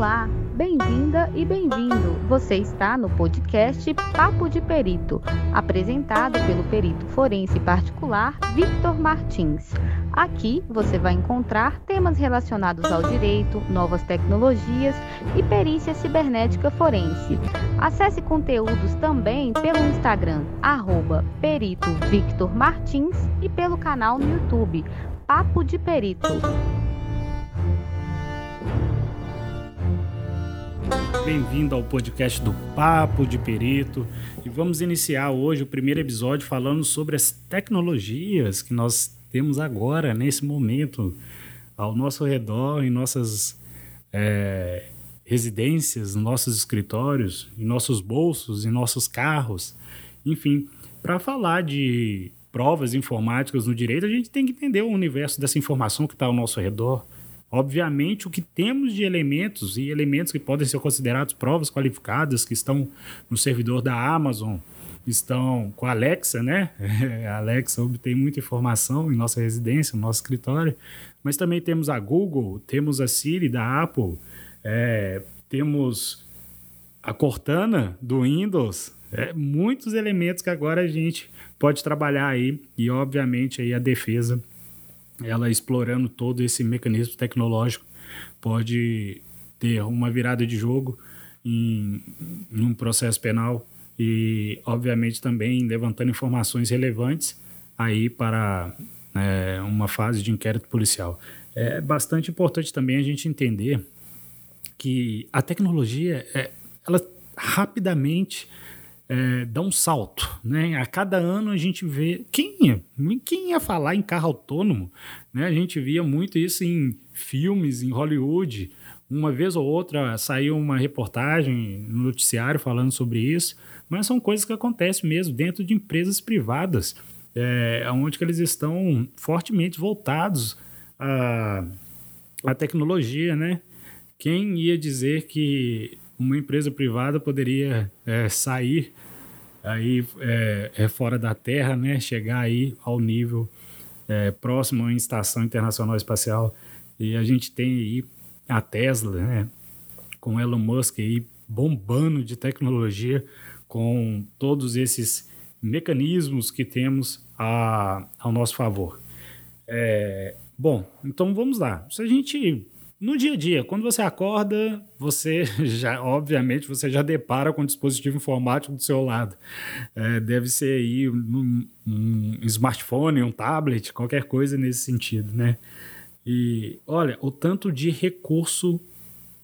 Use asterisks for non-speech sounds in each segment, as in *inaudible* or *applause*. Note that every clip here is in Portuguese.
Olá, bem-vinda e bem-vindo. Você está no podcast Papo de Perito, apresentado pelo perito forense particular Victor Martins. Aqui você vai encontrar temas relacionados ao direito, novas tecnologias e perícia cibernética forense. Acesse conteúdos também pelo Instagram, arroba Perito Victor Martins e pelo canal no YouTube, Papo de Perito. Bem-vindo ao podcast do Papo de Perito e vamos iniciar hoje o primeiro episódio falando sobre as tecnologias que nós temos agora, nesse momento, ao nosso redor, em nossas é, residências, nossos escritórios, em nossos bolsos, em nossos carros, enfim, para falar de provas informáticas no direito, a gente tem que entender o universo dessa informação que está ao nosso redor. Obviamente, o que temos de elementos e elementos que podem ser considerados provas qualificadas, que estão no servidor da Amazon, estão com a Alexa, né? *laughs* A Alexa obtém muita informação em nossa residência, no nosso escritório, mas também temos a Google, temos a Siri da Apple, é, temos a Cortana do Windows, é, muitos elementos que agora a gente pode trabalhar aí e obviamente aí a defesa ela explorando todo esse mecanismo tecnológico pode ter uma virada de jogo em, em um processo penal e, obviamente, também levantando informações relevantes aí para é, uma fase de inquérito policial. É bastante importante também a gente entender que a tecnologia, é, ela rapidamente é, dá um salto, né? A cada ano a gente vê quem ia, quem ia falar em carro autônomo, né? A gente via muito isso em filmes, em Hollywood. Uma vez ou outra saiu uma reportagem no noticiário falando sobre isso, mas são coisas que acontecem mesmo dentro de empresas privadas, é, onde que eles estão fortemente voltados à, à tecnologia, né? Quem ia dizer que uma empresa privada poderia é, sair aí é, é, fora da Terra, né? Chegar aí ao nível é, próximo à Estação Internacional Espacial e a gente tem aí a Tesla, né? Com Elon Musk aí bombando de tecnologia com todos esses mecanismos que temos a, ao nosso favor. É, bom, então vamos lá. Se a gente no dia a dia, quando você acorda, você *laughs* já, obviamente, você já depara com um dispositivo informático do seu lado. É, deve ser aí um, um, smartphone, um tablet, qualquer coisa nesse sentido, né? E olha, o tanto de recurso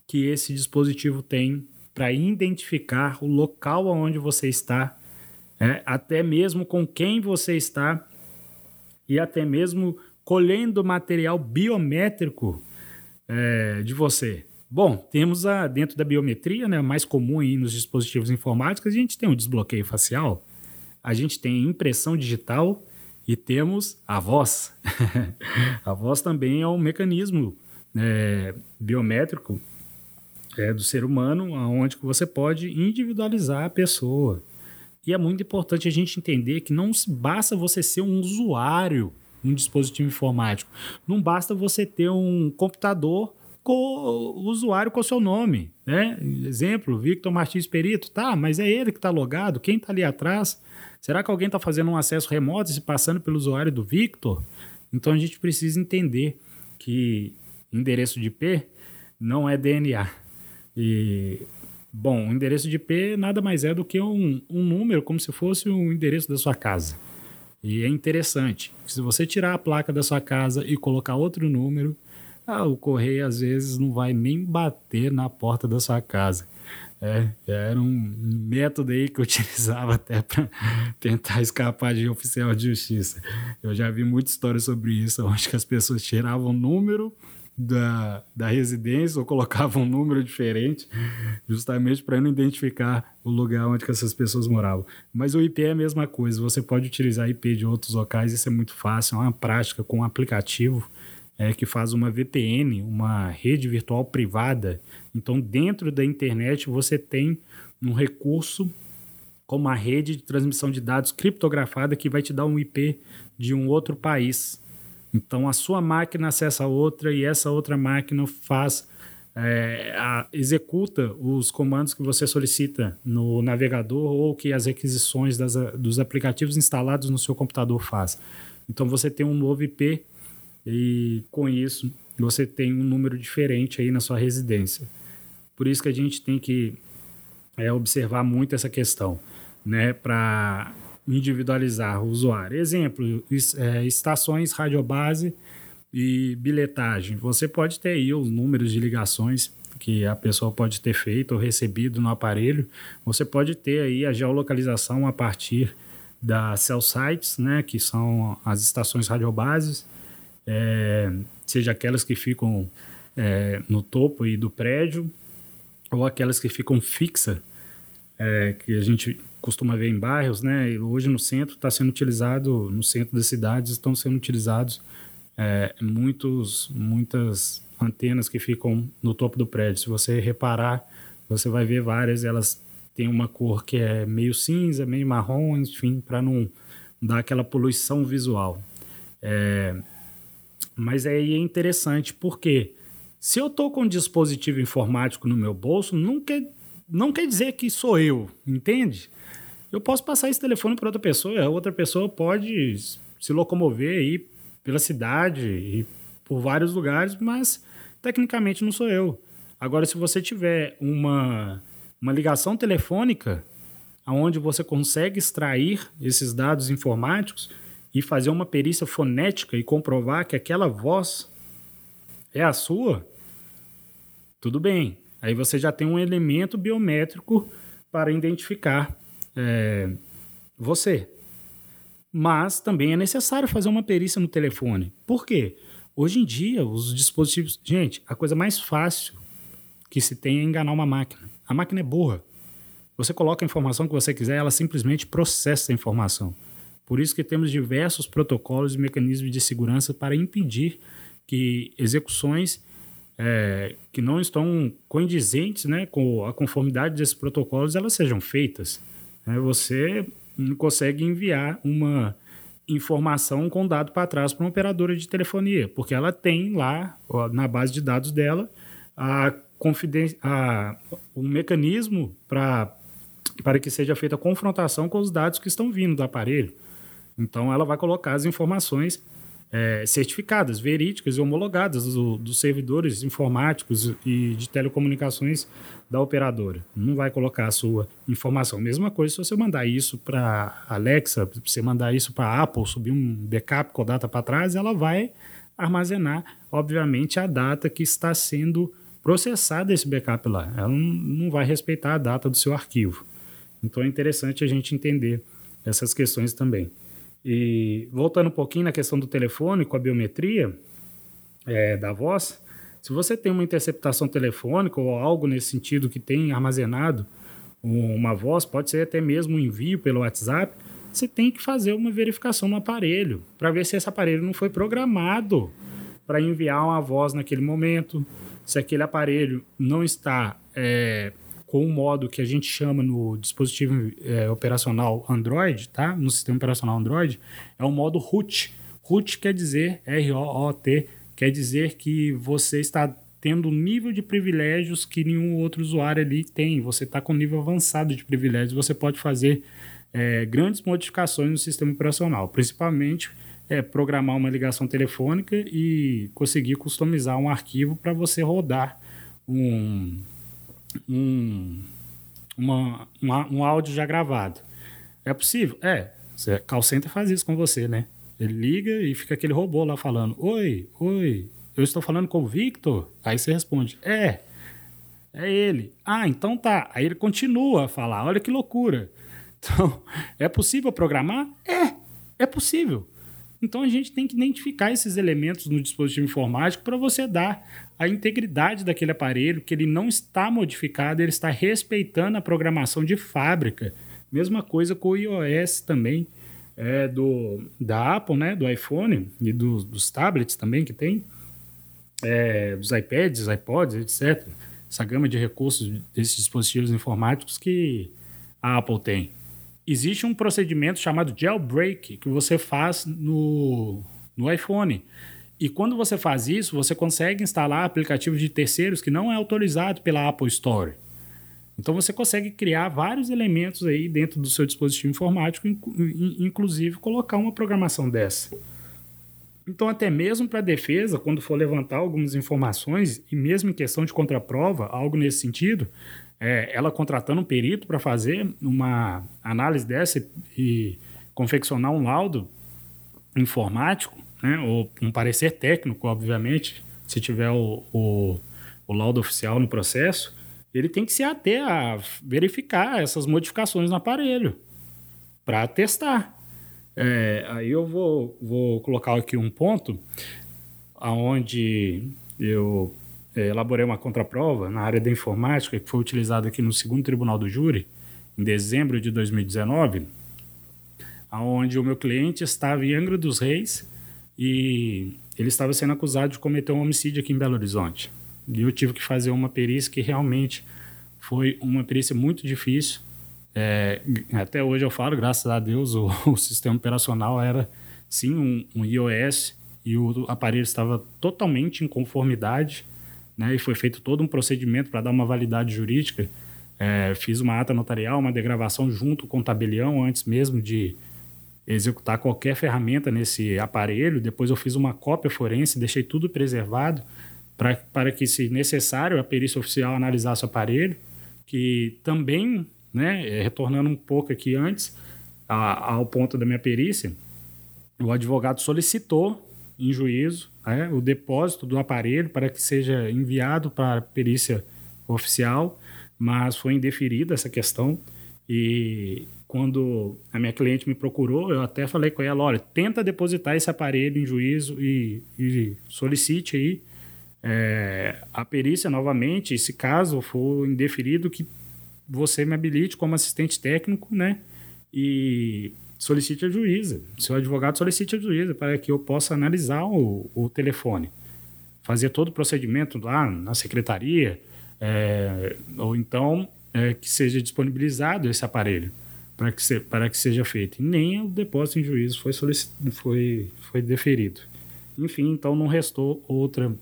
que esse dispositivo tem para identificar o local onde você está, é, até mesmo com quem você está e até mesmo colhendo material biométrico é, de você. Bom, temos a dentro da biometria, né, mais comum aí nos dispositivos informáticos, a gente tem o desbloqueio facial, a gente tem impressão digital e temos a voz. *laughs* a voz também é um mecanismo é, biométrico é, do ser humano, onde você pode individualizar a pessoa. E é muito importante a gente entender que não basta você ser um usuário um dispositivo informático. Não basta você ter um computador com o usuário com o seu nome, né? Exemplo, Victor Martins Perito, tá, mas é ele que está logado, quem está ali atrás? Será que alguém está fazendo um acesso remoto e se passando pelo usuário do Victor? Então a gente precisa entender que endereço de IP não é DNA. E, bom, o endereço de IP nada mais é do que um, um número, como se fosse o endereço da sua casa. E é interessante, se você tirar a placa da sua casa e colocar outro número, ah, o correio às vezes não vai nem bater na porta da sua casa. É, era um método aí que eu *laughs* utilizava até para tentar escapar de oficial de justiça. Eu já vi muita história sobre isso, onde as pessoas tiravam o número da, da residência ou colocava um número diferente, justamente para não identificar o lugar onde essas pessoas moravam. Mas o IP é a mesma coisa, você pode utilizar IP de outros locais, isso é muito fácil, é uma prática com um aplicativo é, que faz uma VPN, uma rede virtual privada. Então, dentro da internet, você tem um recurso como a rede de transmissão de dados criptografada que vai te dar um IP de um outro país. Então a sua máquina acessa a outra e essa outra máquina faz é, a, executa os comandos que você solicita no navegador ou que as requisições das, dos aplicativos instalados no seu computador faz. Então você tem um novo IP e com isso você tem um número diferente aí na sua residência. Por isso que a gente tem que é, observar muito essa questão, né, para individualizar o usuário. Exemplo, é, estações radiobase e bilhetagem. Você pode ter aí os números de ligações que a pessoa pode ter feito ou recebido no aparelho. Você pode ter aí a geolocalização a partir das cell sites, né, que são as estações radiobases, é, seja aquelas que ficam é, no topo aí do prédio ou aquelas que ficam fixas, é, que a gente costuma ver em bairros, né? E hoje no centro está sendo utilizado, no centro das cidades estão sendo utilizados é, muitos, muitas antenas que ficam no topo do prédio. Se você reparar, você vai ver várias, elas têm uma cor que é meio cinza, meio marrom, enfim, para não dar aquela poluição visual. É, mas aí é interessante porque se eu estou com um dispositivo informático no meu bolso, quer, não quer dizer que sou eu, entende? Eu posso passar esse telefone para outra pessoa, a outra pessoa pode se locomover aí pela cidade e por vários lugares, mas tecnicamente não sou eu. Agora, se você tiver uma, uma ligação telefônica onde você consegue extrair esses dados informáticos e fazer uma perícia fonética e comprovar que aquela voz é a sua, tudo bem. Aí você já tem um elemento biométrico para identificar é, você mas também é necessário fazer uma perícia no telefone. Por quê? Hoje em dia, os dispositivos. Gente, a coisa mais fácil que se tem é enganar uma máquina. A máquina é burra. Você coloca a informação que você quiser, ela simplesmente processa a informação. Por isso que temos diversos protocolos e mecanismos de segurança para impedir que execuções é, que não estão condizentes né, com a conformidade desses protocolos elas sejam feitas. É, você consegue enviar uma informação com dado para trás para uma operadora de telefonia, porque ela tem lá, na base de dados dela, a confiden a, um mecanismo para para que seja feita a confrontação com os dados que estão vindo do aparelho. Então, ela vai colocar as informações é, certificadas, verídicas e homologadas do, dos servidores informáticos e de telecomunicações da operadora. Não vai colocar a sua informação. Mesma coisa se você mandar isso para Alexa, se você mandar isso para Apple, subir um backup com a data para trás, ela vai armazenar, obviamente, a data que está sendo processada esse backup lá. Ela não, não vai respeitar a data do seu arquivo. Então é interessante a gente entender essas questões também. E voltando um pouquinho na questão do telefone com a biometria é, da voz, se você tem uma interceptação telefônica ou algo nesse sentido que tem armazenado uma voz, pode ser até mesmo um envio pelo WhatsApp, você tem que fazer uma verificação no aparelho para ver se esse aparelho não foi programado para enviar uma voz naquele momento, se aquele aparelho não está é, com um modo que a gente chama no dispositivo é, operacional Android, tá? No sistema operacional Android, é o modo root. Root quer dizer, R-O-O-T, quer dizer que você está tendo um nível de privilégios que nenhum outro usuário ali tem. Você está com um nível avançado de privilégios, você pode fazer é, grandes modificações no sistema operacional, principalmente é, programar uma ligação telefônica e conseguir customizar um arquivo para você rodar um um, uma, uma, um áudio já gravado. É possível? É. Você, call center faz isso com você, né? Ele liga e fica aquele robô lá falando: Oi, oi, eu estou falando com o Victor? Aí você responde: É, é ele. Ah, então tá. Aí ele continua a falar: Olha que loucura. *laughs* Então, é possível programar? É, é possível. Então a gente tem que identificar esses elementos no dispositivo informático para você dar a integridade daquele aparelho, que ele não está modificado, ele está respeitando a programação de fábrica. Mesma coisa com o iOS também, é, do, da Apple, né, do iPhone e do, dos tablets também que tem, é, dos iPads, iPods, etc. Essa gama de recursos desses dispositivos informáticos que a Apple tem. Existe um procedimento chamado jailbreak que você faz no, no iPhone E quando você faz isso, você consegue instalar aplicativos de terceiros que não é autorizado pela Apple Store. Então você consegue criar vários elementos aí dentro do seu dispositivo informático, inclusive colocar uma programação dessa. Então, até mesmo para a defesa, quando for levantar algumas informações, e mesmo em questão de contraprova, algo nesse sentido, é, ela contratando um perito para fazer uma análise dessa e confeccionar um laudo informático, né, ou um parecer técnico, obviamente, se tiver o, o, o laudo oficial no processo, ele tem que se ater a verificar essas modificações no aparelho para testar. É, aí eu vou, vou colocar aqui um ponto aonde eu é, elaborei uma contraprova na área da informática que foi utilizada aqui no segundo tribunal do júri em dezembro de 2019, aonde o meu cliente estava em Angra dos Reis e ele estava sendo acusado de cometer um homicídio aqui em Belo Horizonte. E eu tive que fazer uma perícia que realmente foi uma perícia muito difícil. É, até hoje eu falo, graças a Deus, o, *laughs* o sistema operacional era sim um, um, iOS e o aparelho estava totalmente em conformidade, né? E foi feito todo um procedimento para dar uma validade jurídica. É, fiz uma ata notarial, uma degravação junto com o tabelião antes mesmo de executar qualquer ferramenta nesse aparelho. Depois eu fiz uma cópia forense, deixei tudo preservado para que, se necessário, a perícia oficial analisasse o aparelho, que também, né, é, retornando um pouco aqui antes, a, ao ponto da minha perícia, o advogado solicitou em juízo né, o depósito do aparelho para que seja enviado para a perícia oficial, mas foi indeferida essa questão. E quando a minha cliente me procurou, eu até falei com ela, olha, tenta depositar esse aparelho em juízo e, e solicite aí é, a perícia novamente, se caso for indeferido, que você me habilite como assistente técnico, né? E solicite a juíza, seu advogado solicite a juíza para que eu possa analisar o, o telefone. Fazer todo o procedimento lá na secretaria, é, ou então é, que seja disponibilizado esse aparelho para que, se, para que seja feito. E nem o depósito em juízo foi, foi, foi deferido. Enfim, então não restou outra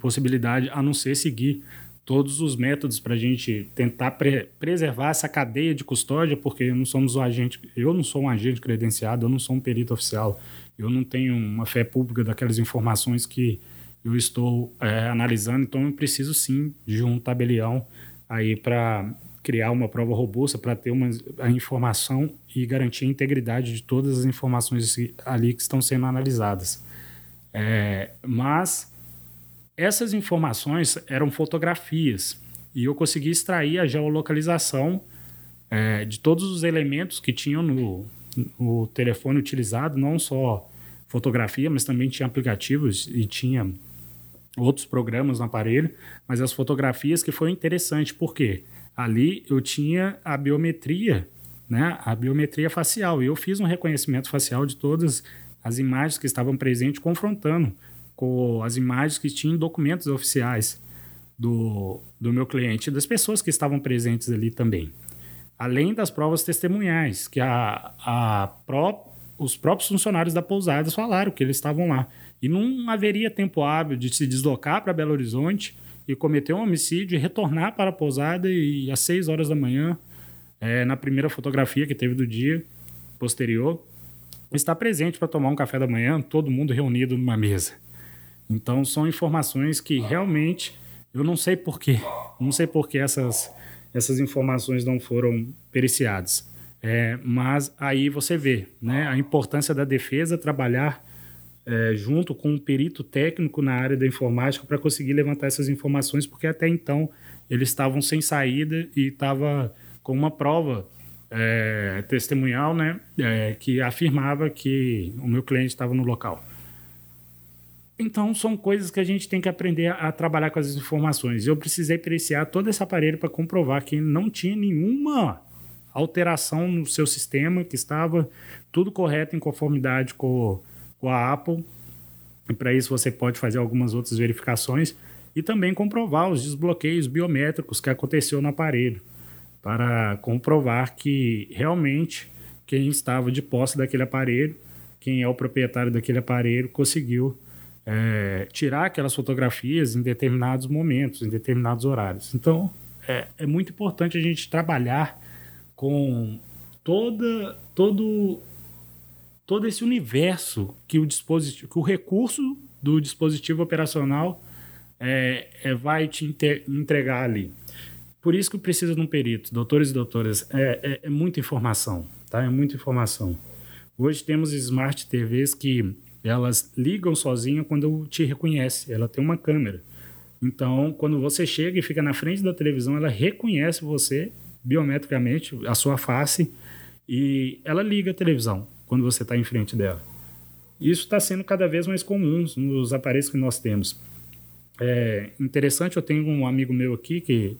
possibilidade a não ser seguir todos os métodos para a gente tentar pre preservar essa cadeia de custódia, porque não somos um agente, eu não sou um agente credenciado, eu não sou um perito oficial, eu não tenho uma fé pública daquelas informações que eu estou é, analisando, então eu preciso sim de um tabelião aí para criar uma prova robusta para ter uma, a informação e garantir a integridade de todas as informações ali que estão sendo analisadas. É, mas essas informações eram fotografias e eu consegui extrair a geolocalização é, de todos os elementos que tinham no, no telefone utilizado, não só fotografia, mas também tinha aplicativos e tinha outros programas no aparelho, mas as fotografias que foi interessante, porque ali eu tinha a biometria, né, a biometria facial. E eu fiz um reconhecimento facial de todas as imagens que estavam presentes, confrontando com as imagens que tinham documentos oficiais do, do meu cliente e das pessoas que estavam presentes ali também. Além das provas testemunhais, que a, a pró, os próprios funcionários da pousada falaram que eles estavam lá. E não haveria tempo hábil de se deslocar para Belo Horizonte e cometer um homicídio e retornar para a pousada e às 6 horas da manhã, é, na primeira fotografia que teve do dia posterior, está presente para tomar um café da manhã, todo mundo reunido numa mesa. Então são informações que realmente eu não sei porquê, *laughs* não sei por que essas, essas informações não foram periciadas. É, mas aí você vê né, a importância da defesa trabalhar é, junto com um perito técnico na área da informática para conseguir levantar essas informações, porque até então eles estavam sem saída e estava com uma prova é, testemunhal né, é, que afirmava que o meu cliente estava no local. Então, são coisas que a gente tem que aprender a, a trabalhar com as informações. Eu precisei periciar todo esse aparelho para comprovar que não tinha nenhuma alteração no seu sistema, que estava tudo correto em conformidade com com a Apple. E para isso você pode fazer algumas outras verificações e também comprovar os desbloqueios biométricos que aconteceu no aparelho, para comprovar que realmente quem estava de posse daquele aparelho, quem é o proprietário daquele aparelho, conseguiu é, tirar aquelas fotografias em determinados momentos, em determinados horários. Então, é, é muito importante a gente trabalhar com toda, todo, todo esse universo que o dispositivo, que o recurso do dispositivo operacional é, é, vai te entregar ali. Por isso que precisa de um perito, doutores e doutoras, é, é, é muita informação, tá? É muita informação. Hoje temos smart TVs que elas ligam sozinha quando te reconhece. Ela tem uma câmera. Então, quando você chega e fica na frente da televisão, ela reconhece você biometricamente, a sua face, e ela liga a televisão quando você está em frente dela. Isso está sendo cada vez mais comum nos aparelhos que nós temos. É interessante, eu tenho um amigo meu aqui que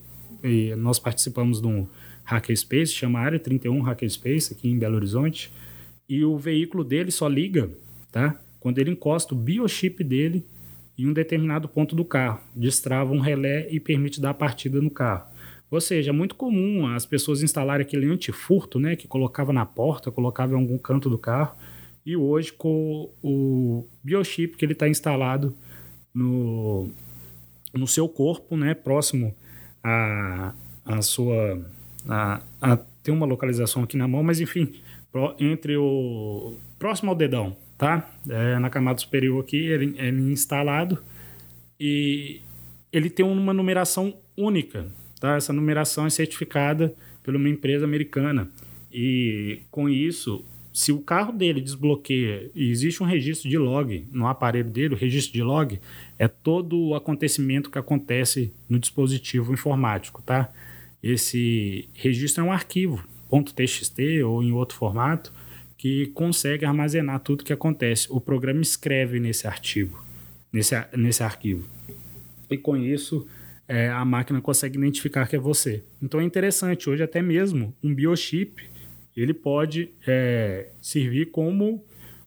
nós participamos de um Hackerspace, chama Área 31 Hackerspace, aqui em Belo Horizonte, e o veículo dele só liga, tá? Quando ele encosta o biochip dele em um determinado ponto do carro, destrava um relé e permite dar partida no carro. Ou seja, é muito comum as pessoas instalarem aquele antifurto, né, que colocava na porta, colocava em algum canto do carro, e hoje com o biochip que ele está instalado no, no seu corpo, né, próximo a, a sua. Tem uma localização aqui na mão, mas enfim, pro, entre o. próximo ao dedão, tá? É, na camada superior aqui, ele, ele é instalado e ele tem uma numeração única, tá? Essa numeração é certificada por uma empresa americana. E com isso, se o carro dele desbloqueia e existe um registro de log no aparelho dele, o registro de log é todo o acontecimento que acontece no dispositivo informático, tá? Esse registro é um arquivo, .txt ou em outro formato, que consegue armazenar tudo que acontece. O programa escreve nesse artigo, nesse, nesse arquivo. E com isso, é, a máquina consegue identificar que é você. Então é interessante, hoje até mesmo um biochip ele pode é, servir como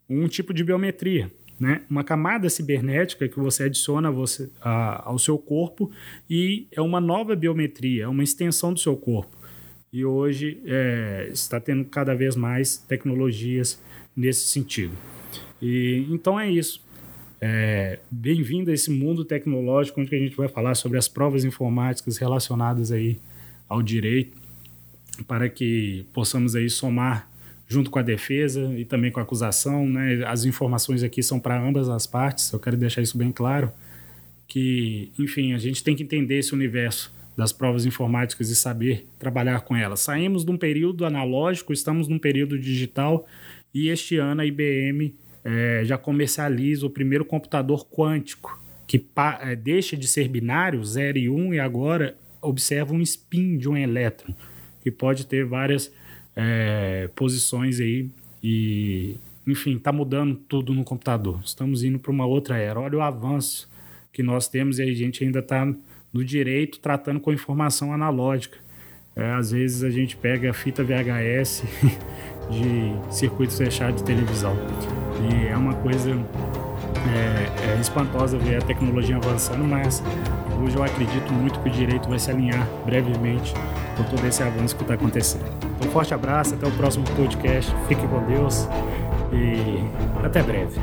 um tipo de biometria, né? Uma camada cibernética que você adiciona você, a, ao seu corpo e é uma nova biometria, é uma extensão do seu corpo. E hoje é, está tendo cada vez mais tecnologias nesse sentido. E então é isso. É, Bem-vindo a esse mundo tecnológico onde a gente vai falar sobre as provas informáticas relacionadas aí ao direito para que possamos aí somar junto com a defesa e também com a acusação, né? As informações aqui são para ambas as partes. Eu quero deixar isso bem claro que, enfim, a gente tem que entender esse universo das provas informáticas e saber trabalhar com elas. Saímos de um período analógico, estamos num período digital e este ano a IBM é, já comercializa o primeiro computador quântico que é, deixa de ser binário, 0 e 1, um, e agora observa um spin de um elétron que pode ter várias é, posições aí e, enfim, está mudando tudo no computador. Estamos indo para uma outra era. Olha o avanço que nós temos e a gente ainda está no direito tratando com informação analógica. É, às vezes a gente pega a fita VHS *laughs* de circuitos fechados de televisão. E é uma coisa é, é espantosa ver a tecnologia avançando, mas hoje eu acredito muito que o direito vai se alinhar brevemente com todo esse avanço que está acontecendo. Então, um forte abraço, até o próximo podcast. Fique com Deus e até breve.